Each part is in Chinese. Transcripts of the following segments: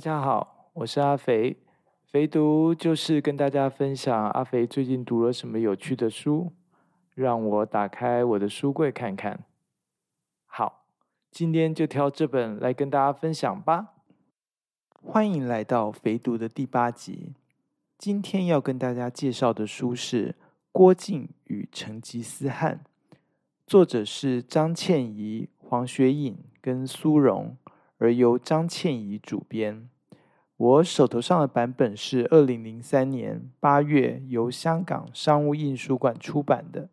大家好，我是阿肥。肥读就是跟大家分享阿肥最近读了什么有趣的书，让我打开我的书柜看看。好，今天就挑这本来跟大家分享吧。欢迎来到肥读的第八集。今天要跟大家介绍的书是《郭靖与成吉思汗》，作者是张倩怡、黄雪颖跟苏荣，而由张倩怡主编。我手头上的版本是二零零三年八月由香港商务印书馆出版的。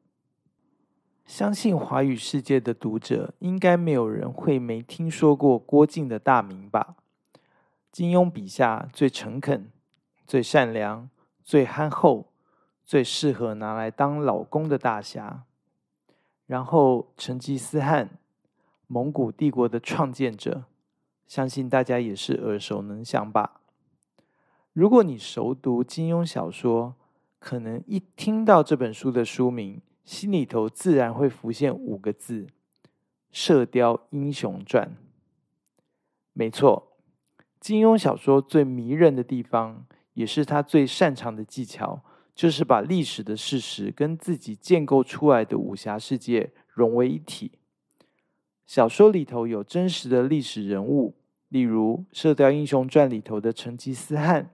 相信华语世界的读者应该没有人会没听说过郭靖的大名吧？金庸笔下最诚恳、最善良、最憨厚、最适合拿来当老公的大侠。然后成吉思汗，蒙古帝国的创建者。相信大家也是耳熟能详吧。如果你熟读金庸小说，可能一听到这本书的书名，心里头自然会浮现五个字：《射雕英雄传》。没错，金庸小说最迷人的地方，也是他最擅长的技巧，就是把历史的事实跟自己建构出来的武侠世界融为一体。小说里头有真实的历史人物，例如《射雕英雄传》里头的成吉思汗，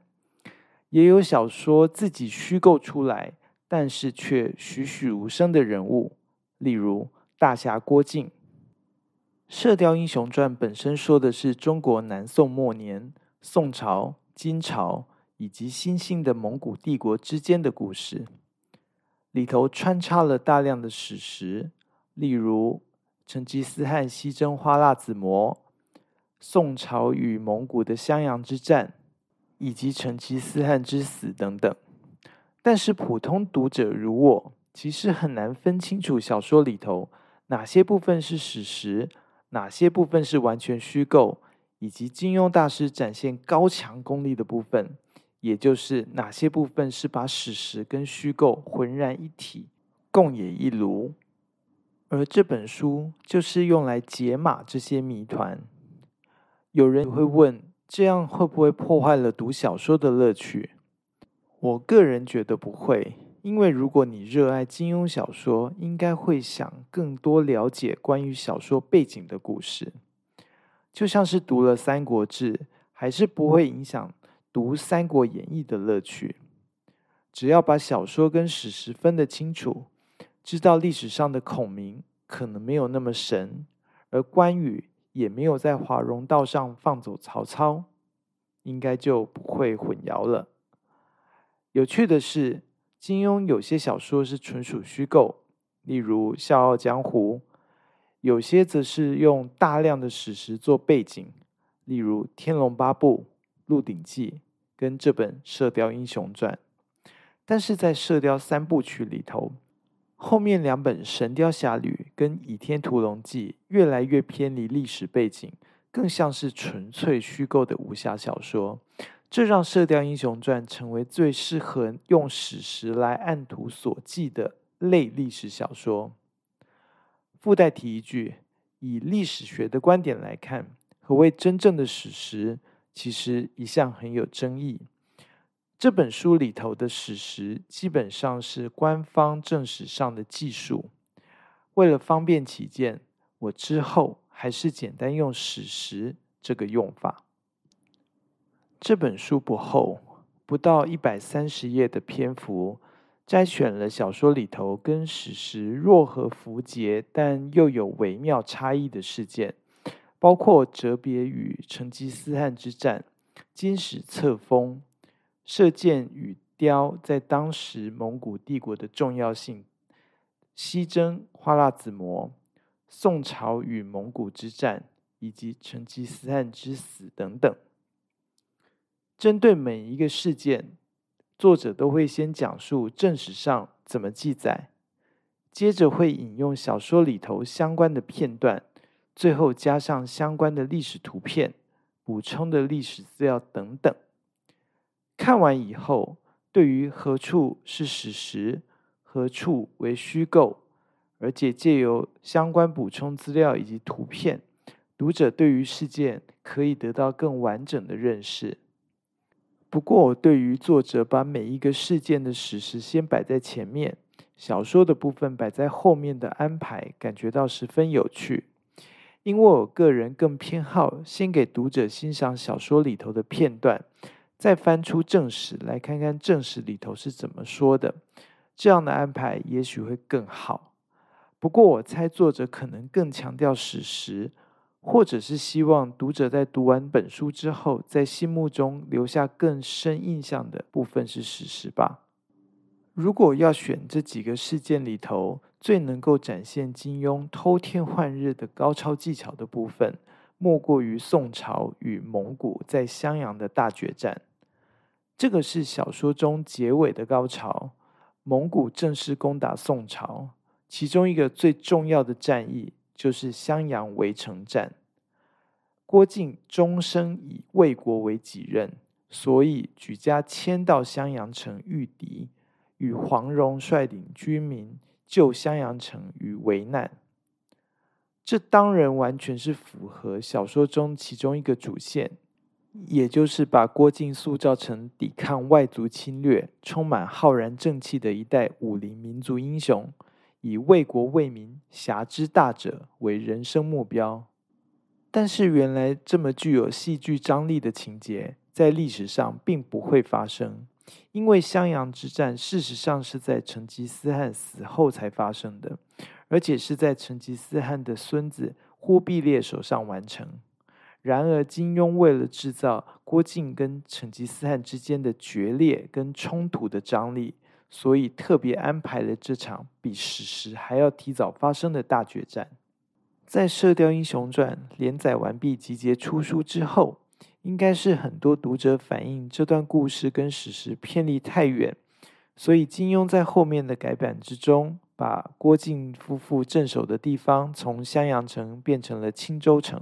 也有小说自己虚构出来，但是却栩栩如生的人物，例如大侠郭靖。《射雕英雄传》本身说的是中国南宋末年宋朝、金朝以及新兴的蒙古帝国之间的故事，里头穿插了大量的史实，例如。成吉思汗西征花剌子模，宋朝与蒙古的襄阳之战，以及成吉思汗之死等等。但是普通读者如我，其实很难分清楚小说里头哪些部分是史实，哪些部分是完全虚构，以及金庸大师展现高强功力的部分，也就是哪些部分是把史实跟虚构浑然一体，共冶一炉。而这本书就是用来解码这些谜团。有人会问，这样会不会破坏了读小说的乐趣？我个人觉得不会，因为如果你热爱金庸小说，应该会想更多了解关于小说背景的故事。就像是读了《三国志》，还是不会影响读《三国演义》的乐趣。只要把小说跟史实分得清楚。知道历史上的孔明可能没有那么神，而关羽也没有在华容道上放走曹操，应该就不会混淆了。有趣的是，金庸有些小说是纯属虚构，例如《笑傲江湖》；有些则是用大量的史实做背景，例如《天龙八部》《鹿鼎记》跟这本《射雕英雄传》。但是在《射雕三部曲》里头。后面两本《神雕侠侣》跟《倚天屠龙记》越来越偏离历史背景，更像是纯粹虚构的武侠小说，这让《射雕英雄传》成为最适合用史实来按图索骥的类历史小说。附带提一句，以历史学的观点来看，何谓真正的史实，其实一向很有争议。这本书里头的史实基本上是官方正史上的记述。为了方便起见，我之后还是简单用“史实”这个用法。这本书不厚，不到一百三十页的篇幅，摘选了小说里头跟史实若合符节，但又有微妙差异的事件，包括哲别与成吉思汗之战、金史册封。射箭与雕在当时蒙古帝国的重要性，西征花剌子模，宋朝与蒙古之战，以及成吉思汗之死等等。针对每一个事件，作者都会先讲述正史上怎么记载，接着会引用小说里头相关的片段，最后加上相关的历史图片、补充的历史资料等等。看完以后，对于何处是史实，何处为虚构，而且借由相关补充资料以及图片，读者对于事件可以得到更完整的认识。不过，我对于作者把每一个事件的史实先摆在前面，小说的部分摆在后面的安排，感觉到十分有趣。因为我个人更偏好先给读者欣赏小说里头的片段，再翻出正史来看看正史里头是怎么说的。这样的安排也许会更好。不过，我猜作者可能更强调史实。或者是希望读者在读完本书之后，在心目中留下更深印象的部分是史实吧。如果要选这几个事件里头最能够展现金庸偷天换日的高超技巧的部分，莫过于宋朝与蒙古在襄阳的大决战。这个是小说中结尾的高潮，蒙古正式攻打宋朝，其中一个最重要的战役。就是襄阳围城战，郭靖终生以魏国为己任，所以举家迁到襄阳城御敌，与黄蓉率领军民救襄阳城于危难。这当然完全是符合小说中其中一个主线，也就是把郭靖塑造成抵抗外族侵略、充满浩然正气的一代武林民族英雄。以为国为民、侠之大者为人生目标，但是原来这么具有戏剧张力的情节，在历史上并不会发生，因为襄阳之战事实上是在成吉思汗死后才发生的，而且是在成吉思汗的孙子忽必烈手上完成。然而，金庸为了制造郭靖跟成吉思汗之间的决裂跟冲突的张力。所以特别安排了这场比史实还要提早发生的大决战。在《射雕英雄传》连载完毕、集结出书之后，应该是很多读者反映这段故事跟史实偏离太远，所以金庸在后面的改版之中，把郭靖夫妇镇守的地方从襄阳城变成了青州城。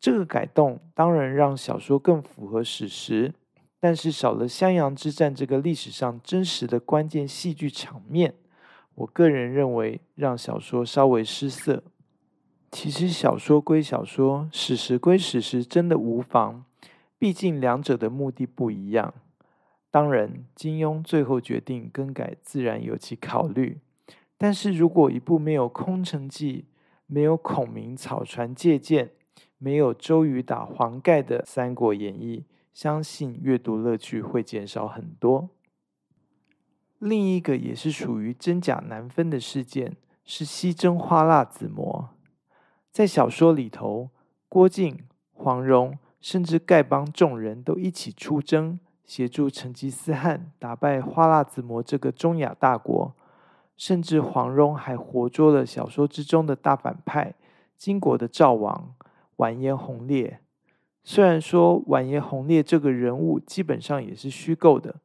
这个改动当然让小说更符合史实。但是少了襄阳之战这个历史上真实的关键戏剧场面，我个人认为让小说稍微失色。其实小说归小说，史实归史实，真的无妨。毕竟两者的目的不一样。当然，金庸最后决定更改，自然有其考虑。但是如果一部没有《空城计》、没有孔明草船借箭、没有周瑜打黄盖的《三国演义》，相信阅读乐趣会减少很多。另一个也是属于真假难分的事件，是西征花剌子模。在小说里头，郭靖、黄蓉甚至丐帮众人都一起出征，协助成吉思汗打败花剌子模这个中亚大国。甚至黄蓉还活捉了小说之中的大反派金国的赵王完颜洪烈。虽然说完颜洪烈这个人物基本上也是虚构的，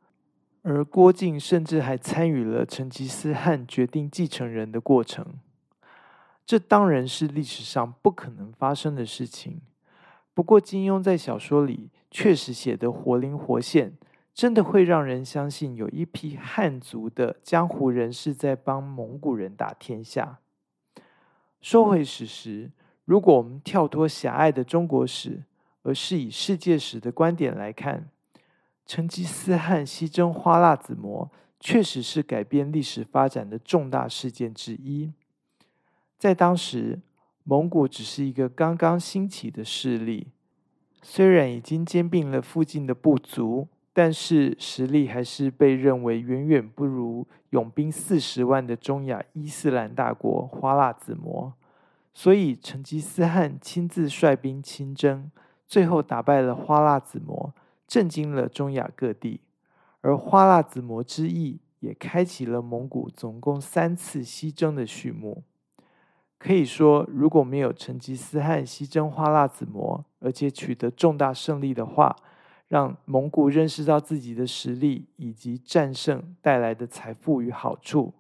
而郭靖甚至还参与了成吉思汗决定继承人的过程，这当然是历史上不可能发生的事情。不过金庸在小说里确实写得活灵活现，真的会让人相信有一批汉族的江湖人士在帮蒙古人打天下。说回史实，如果我们跳脱狭隘的中国史，而是以世界史的观点来看，成吉思汗西征花剌子模，确实是改变历史发展的重大事件之一。在当时，蒙古只是一个刚刚兴起的势力，虽然已经兼并了附近的部族，但是实力还是被认为远远不如勇兵四十万的中亚伊斯兰大国花剌子模。所以，成吉思汗亲自率兵亲征。最后打败了花剌子模，震惊了中亚各地，而花剌子模之役也开启了蒙古总共三次西征的序幕。可以说，如果没有成吉思汗西征花剌子模，而且取得重大胜利的话，让蒙古认识到自己的实力以及战胜带来的财富与好处，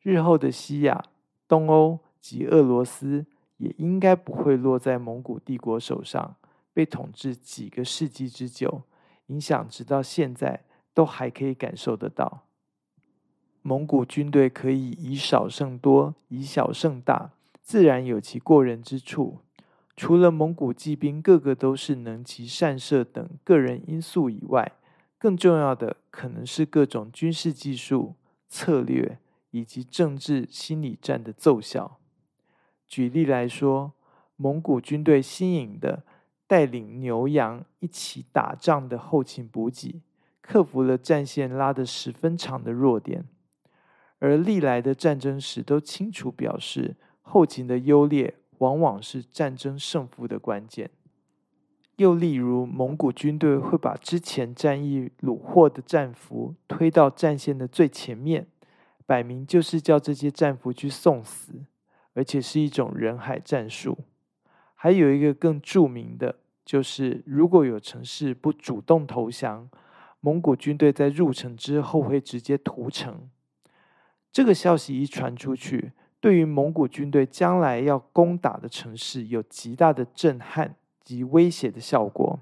日后的西亚、东欧及俄罗斯也应该不会落在蒙古帝国手上。被统治几个世纪之久，影响直到现在都还可以感受得到。蒙古军队可以以少胜多，以小胜大，自然有其过人之处。除了蒙古骑兵个个都是能骑善射等个人因素以外，更重要的可能是各种军事技术、策略以及政治心理战的奏效。举例来说，蒙古军队新颖的带领牛羊一起打仗的后勤补给，克服了战线拉得十分长的弱点，而历来的战争史都清楚表示，后勤的优劣。往往是战争胜负的关键。又例如，蒙古军队会把之前战役虏获的战俘推到战线的最前面，摆明就是叫这些战俘去送死，而且是一种人海战术。还有一个更著名的，就是如果有城市不主动投降，蒙古军队在入城之后会直接屠城。这个消息一传出去。对于蒙古军队将来要攻打的城市，有极大的震撼及威胁的效果。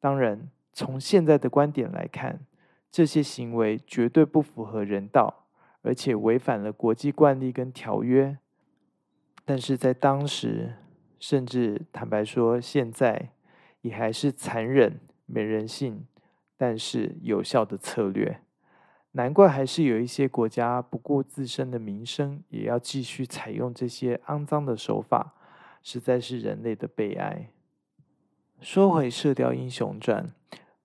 当然，从现在的观点来看，这些行为绝对不符合人道，而且违反了国际惯例跟条约。但是在当时，甚至坦白说，现在也还是残忍、没人性，但是有效的策略。难怪还是有一些国家不顾自身的名声，也要继续采用这些肮脏的手法，实在是人类的悲哀。说回《射雕英雄传》，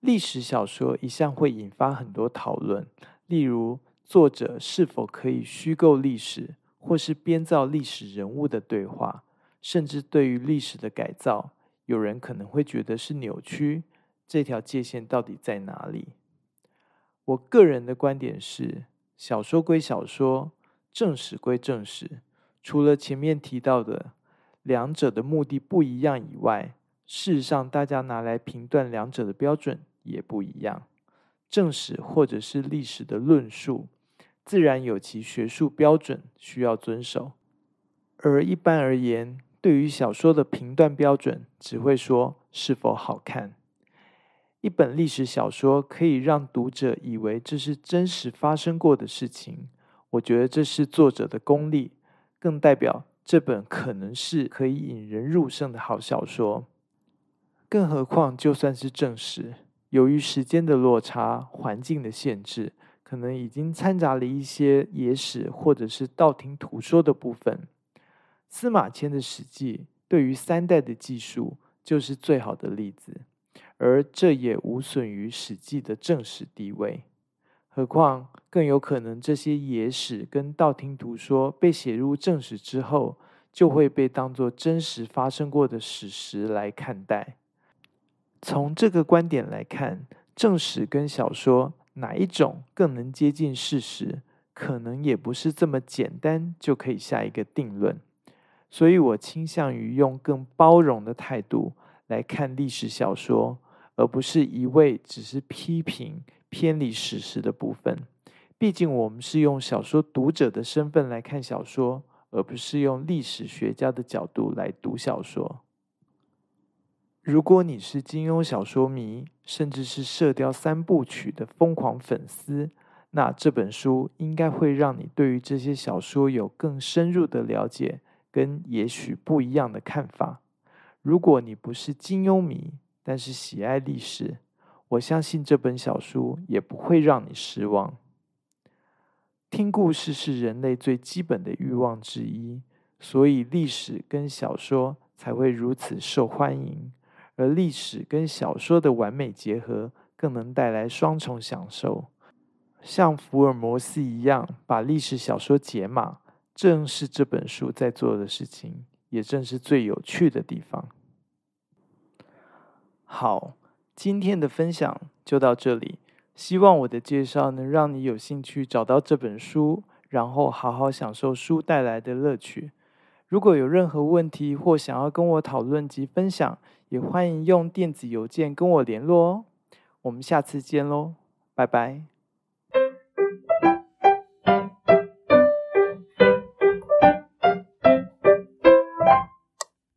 历史小说一向会引发很多讨论，例如作者是否可以虚构历史，或是编造历史人物的对话，甚至对于历史的改造，有人可能会觉得是扭曲。这条界限到底在哪里？我个人的观点是，小说归小说，正史归正史。除了前面提到的两者的目的不一样以外，事实上大家拿来评断两者的标准也不一样。正史或者是历史的论述，自然有其学术标准需要遵守。而一般而言，对于小说的评断标准，只会说是否好看。一本历史小说可以让读者以为这是真实发生过的事情，我觉得这是作者的功力，更代表这本可能是可以引人入胜的好小说。更何况，就算是正史，由于时间的落差、环境的限制，可能已经掺杂了一些野史或者是道听途说的部分。司马迁的《史记》对于三代的技术，就是最好的例子。而这也无损于《史记》的正史地位，何况更有可能这些野史跟道听途说被写入正史之后，就会被当作真实发生过的史实来看待。从这个观点来看，正史跟小说哪一种更能接近事实，可能也不是这么简单就可以下一个定论。所以我倾向于用更包容的态度来看历史小说。而不是一味只是批评偏离史实的部分。毕竟我们是用小说读者的身份来看小说，而不是用历史学家的角度来读小说。如果你是金庸小说迷，甚至是《射雕三部曲》的疯狂粉丝，那这本书应该会让你对于这些小说有更深入的了解，跟也许不一样的看法。如果你不是金庸迷，但是喜爱历史，我相信这本小书也不会让你失望。听故事是人类最基本的欲望之一，所以历史跟小说才会如此受欢迎。而历史跟小说的完美结合，更能带来双重享受。像福尔摩斯一样把历史小说解码，正是这本书在做的事情，也正是最有趣的地方。好，今天的分享就到这里。希望我的介绍能让你有兴趣找到这本书，然后好好享受书带来的乐趣。如果有任何问题或想要跟我讨论及分享，也欢迎用电子邮件跟我联络哦。我们下次见喽，拜拜。